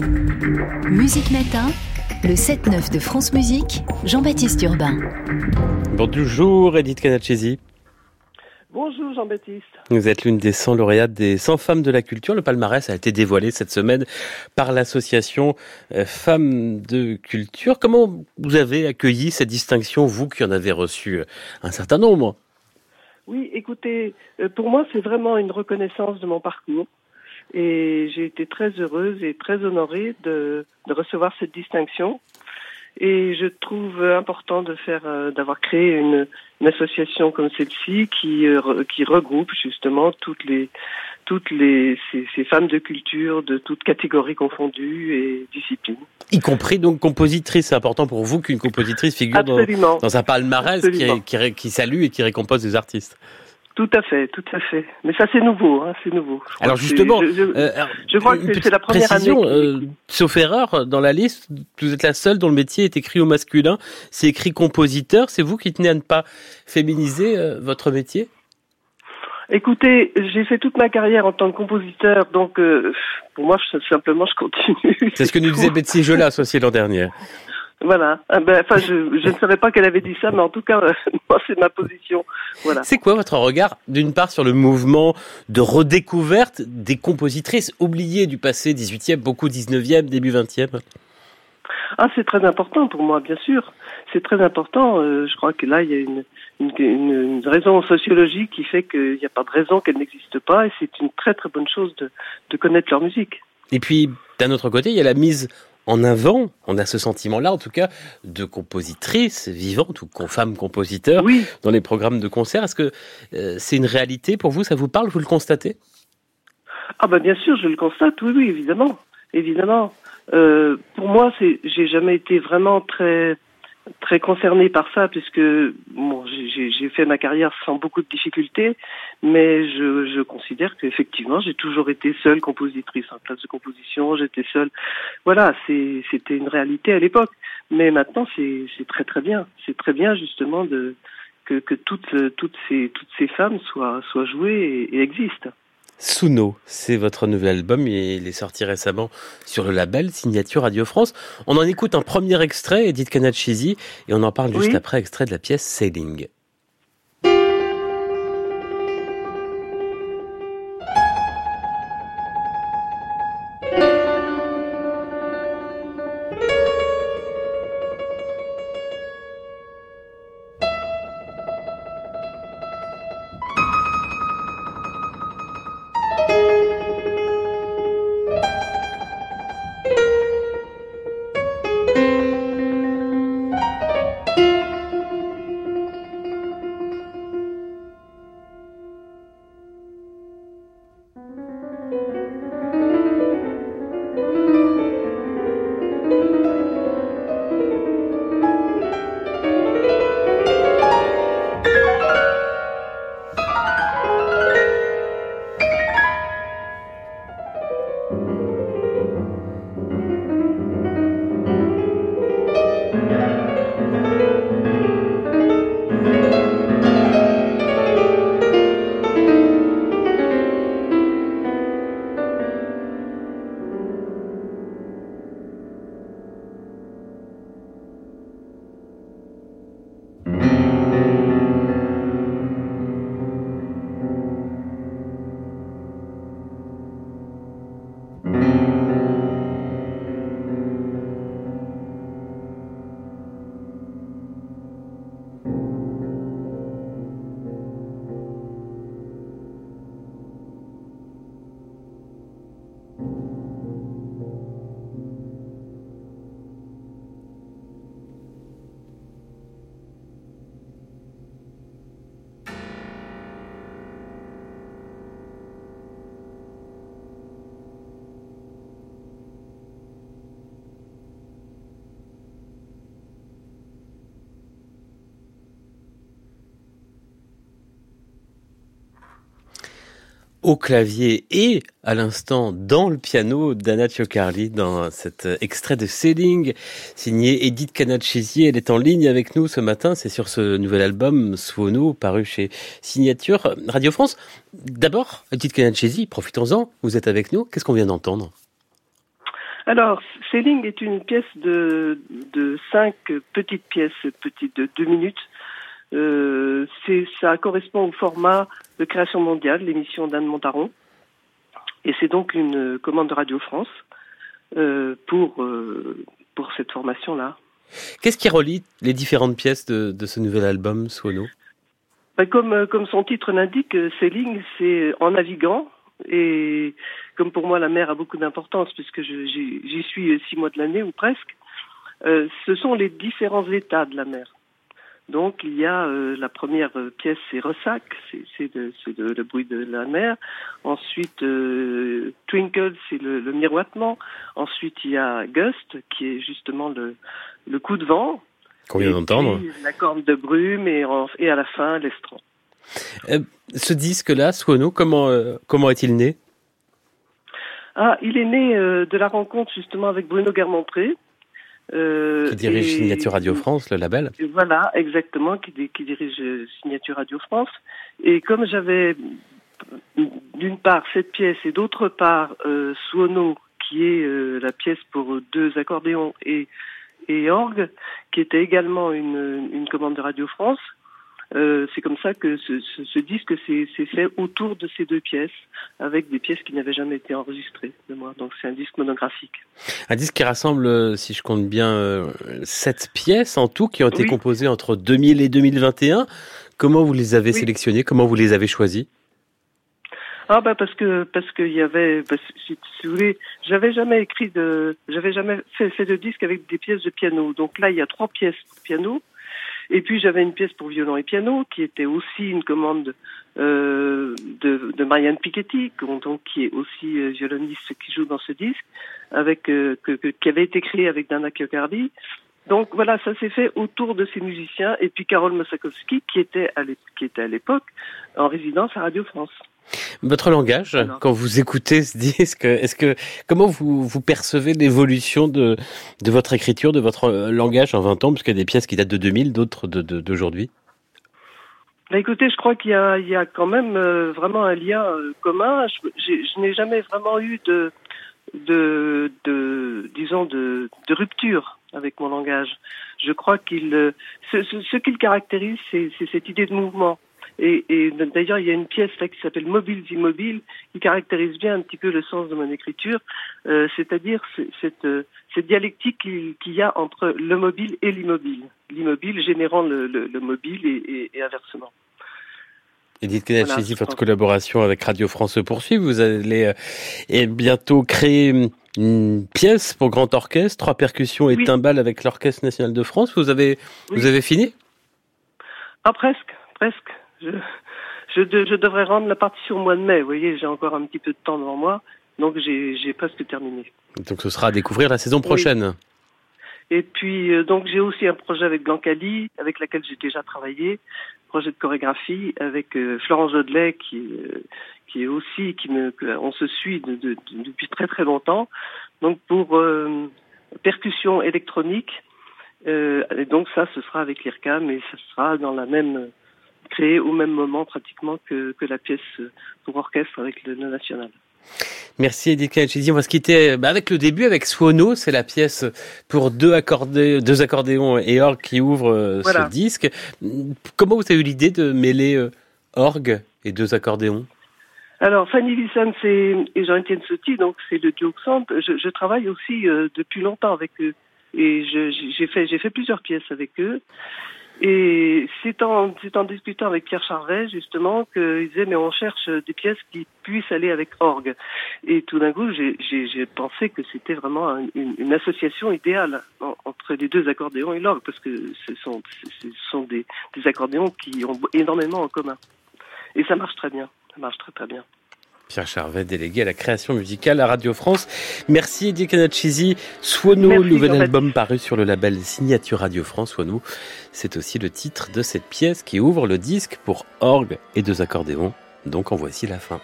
Musique Matin, le 7-9 de France Musique, Jean-Baptiste Urbain. Bonjour Edith Canachesi. Bonjour Jean-Baptiste. Vous êtes l'une des 100 lauréates des 100 femmes de la culture. Le palmarès a été dévoilé cette semaine par l'association euh, Femmes de Culture. Comment vous avez accueilli cette distinction, vous qui en avez reçu euh, un certain nombre? Oui, écoutez, euh, pour moi c'est vraiment une reconnaissance de mon parcours. Et j'ai été très heureuse et très honorée de, de recevoir cette distinction. Et je trouve important de faire, euh, d'avoir créé une, une, association comme celle-ci qui, euh, qui regroupe justement toutes les, toutes les, ces, ces, femmes de culture de toutes catégories confondues et disciplines. Y compris donc compositrice. C'est important pour vous qu'une compositrice figure dans, dans, un palmarès qui, qui, qui salue et qui récompense des artistes. Tout à fait, tout à fait. Mais ça, c'est nouveau, hein, c'est nouveau. Alors justement, je, je, euh, je crois que c'est la première précision, année. Euh, sauf erreur, dans la liste, vous êtes la seule dont le métier est écrit au masculin. C'est écrit compositeur. C'est vous qui tenez à ne pas féminiser euh, votre métier? Écoutez, j'ai fait toute ma carrière en tant que compositeur, donc euh, pour moi, simplement, je continue. C'est ce que nous disait Betsy Jola, associée l'an dernier. Voilà. Ah ben, enfin, je, je, ne savais pas qu'elle avait dit ça, mais en tout cas, moi, c'est ma position. Voilà. C'est quoi votre regard, d'une part, sur le mouvement de redécouverte des compositrices oubliées du passé 18e, beaucoup 19e, début 20e Ah, c'est très important pour moi, bien sûr. C'est très important. Euh, je crois que là, il y a une, une, une, une raison sociologique qui fait qu'il n'y a pas de raison qu'elle n'existe pas, et c'est une très très bonne chose de, de connaître leur musique. Et puis, d'un autre côté, il y a la mise en avant, on a ce sentiment-là en tout cas, de compositrices vivantes ou femmes compositeurs oui. dans les programmes de concert. Est-ce que euh, c'est une réalité pour vous? Ça vous parle? Vous le constatez? Ah ben bien sûr, je le constate. Oui, oui, évidemment, évidemment. Euh, pour moi, c'est, j'ai jamais été vraiment très très concernée par ça puisque bon, j'ai fait ma carrière sans beaucoup de difficultés, mais je, je considère qu'effectivement j'ai toujours été seule compositrice en classe de composition, j'étais seule. Voilà, c'était une réalité à l'époque, mais maintenant c'est très très bien, c'est très bien justement de que, que toutes toutes ces toutes ces femmes soient soient jouées et existent. Suno, c'est votre nouvel album, il est sorti récemment sur le label Signature Radio France. On en écoute un premier extrait, Edith Canachisi, et on en parle juste après, extrait de la pièce Sailing. Au clavier et à l'instant dans le piano d'Anna Ciocarli dans cet extrait de Sailing signé Edith Canachesi. Elle est en ligne avec nous ce matin. C'est sur ce nouvel album Suono paru chez Signature Radio France. D'abord, Edith Canachesi, profitons-en. Vous êtes avec nous. Qu'est-ce qu'on vient d'entendre? Alors, Sailing est une pièce de, de cinq petites pièces, petites de deux minutes. Euh, c'est, ça correspond au format de création mondiale, l'émission d'Anne Montaron. Et c'est donc une commande de Radio France euh, pour, euh, pour cette formation-là. Qu'est-ce qui relie les différentes pièces de, de ce nouvel album, Suono ben, comme, comme son titre l'indique, Sailing, c'est en naviguant, et comme pour moi la mer a beaucoup d'importance puisque j'y suis six mois de l'année ou presque, euh, ce sont les différents états de la mer. Donc il y a euh, la première pièce, c'est Ressac, c'est le bruit de la mer. Ensuite euh, Twinkle, c'est le, le, miroitement. Ensuite il y a Gust, qui est justement le, le coup de vent. Qu'on vient d'entendre. La corne de brume et, et à la fin l'estran. Euh, ce disque-là, Suono, comment, euh, comment est-il né? Ah, il est né euh, de la rencontre justement avec Bruno Guermontré. Qui dirige Signature Radio France, le label. Voilà, exactement, qui, qui dirige Signature Radio France. Et comme j'avais d'une part cette pièce et d'autre part Suono, qui est la pièce pour deux accordéons et, et orgue, qui était également une, une commande de Radio France, euh, c'est comme ça que ce, ce, ce disque s'est fait autour de ces deux pièces, avec des pièces qui n'avaient jamais été enregistrées de moi. Donc c'est un disque monographique. Un disque qui rassemble, euh, si je compte bien, euh, sept pièces en tout qui ont été composées entre 2000 et 2021. Comment vous les avez oui. sélectionnées? Comment vous les avez choisies? Ah bah parce que parce qu'il y avait bah, si, si, vous voulez j'avais jamais écrit de j'avais jamais fait, fait de disque avec des pièces de piano donc là il y a trois pièces pour piano et puis j'avais une pièce pour violon et piano qui était aussi une commande euh, de, de, Marianne Piketty, donc qui est aussi euh, violoniste qui joue dans ce disque, avec euh, que, que, qui avait été créé avec Dana Kyokardi. Donc voilà, ça s'est fait autour de ces musiciens et puis Carole à qui était à l'époque en résidence à Radio France. Votre langage, quand vous écoutez ce disque, est-ce que comment vous, vous percevez l'évolution de, de votre écriture, de votre langage en 20 ans, parce qu'il y a des pièces qui datent de 2000, d'autres d'aujourd'hui de, bah écoutez, je crois qu'il y a, il y a quand même euh, vraiment un lien euh, commun. Je, je n'ai jamais vraiment eu de, de, de disons, de, de rupture avec mon langage. Je crois qu'il, euh, ce, ce, ce qui le caractérise, c'est cette idée de mouvement. Et, et d'ailleurs, il y a une pièce là qui s'appelle Mobiles immobiles qui caractérise bien un petit peu le sens de mon écriture, euh, c'est-à-dire cette, cette dialectique qu'il qu y a entre le mobile et l'immobile, l'immobile générant le, le, le mobile et, et, et inversement. Edith Kenachisi, voilà, votre collaboration avec Radio France se poursuit. Vous allez euh, bientôt créer une pièce pour grand orchestre, trois percussions et oui. timbales avec l'Orchestre national de France. Vous avez, oui. vous avez fini? Ah, presque, presque. Je, je, de, je, devrais rendre la partition au mois de mai. Vous voyez, j'ai encore un petit peu de temps devant moi, donc j'ai presque terminé. Donc ce sera à découvrir la saison prochaine. Oui. Et puis euh, donc j'ai aussi un projet avec Blancali, avec laquelle j'ai déjà travaillé, projet de chorégraphie avec euh, Florence Jodelet qui euh, qui est aussi qui me on se suit de, de, de, depuis très très longtemps. Donc pour euh, percussion électronique. et donc ça ce sera avec l'IRCAM et ce sera dans la même créé au même moment pratiquement que, que la pièce pour orchestre avec le, le national. Merci Edith Kachidi. On va se quitter bah, avec le début, avec Suono. C'est la pièce pour deux, accordé, deux accordéons et orgue qui ouvre euh, voilà. ce disque. Comment vous avez eu l'idée de mêler euh, orgue et deux accordéons? Alors, Fanny Wilson et Jean-Étienne Sotti, donc c'est le duo je, je, travaille aussi euh, depuis longtemps avec eux. Et j'ai fait, fait plusieurs pièces avec eux. Et c'est en, en discutant avec Pierre Charvet, justement, qu'il disait, mais on cherche des pièces qui puissent aller avec orgue. Et tout d'un coup, j'ai pensé que c'était vraiment une, une, association idéale en, entre les deux accordéons et l'orgue, parce que ce sont, ce sont des, des accordéons qui ont énormément en commun. Et ça marche très bien. Ça marche très très bien. Pierre Charvet, délégué à la création musicale à Radio France. Merci Eddie Canachisi. Suono, Merci, nouvel album paru sur le label Signature Radio France. Suono, c'est aussi le titre de cette pièce qui ouvre le disque pour orgue et deux accordéons. Donc en voici la fin.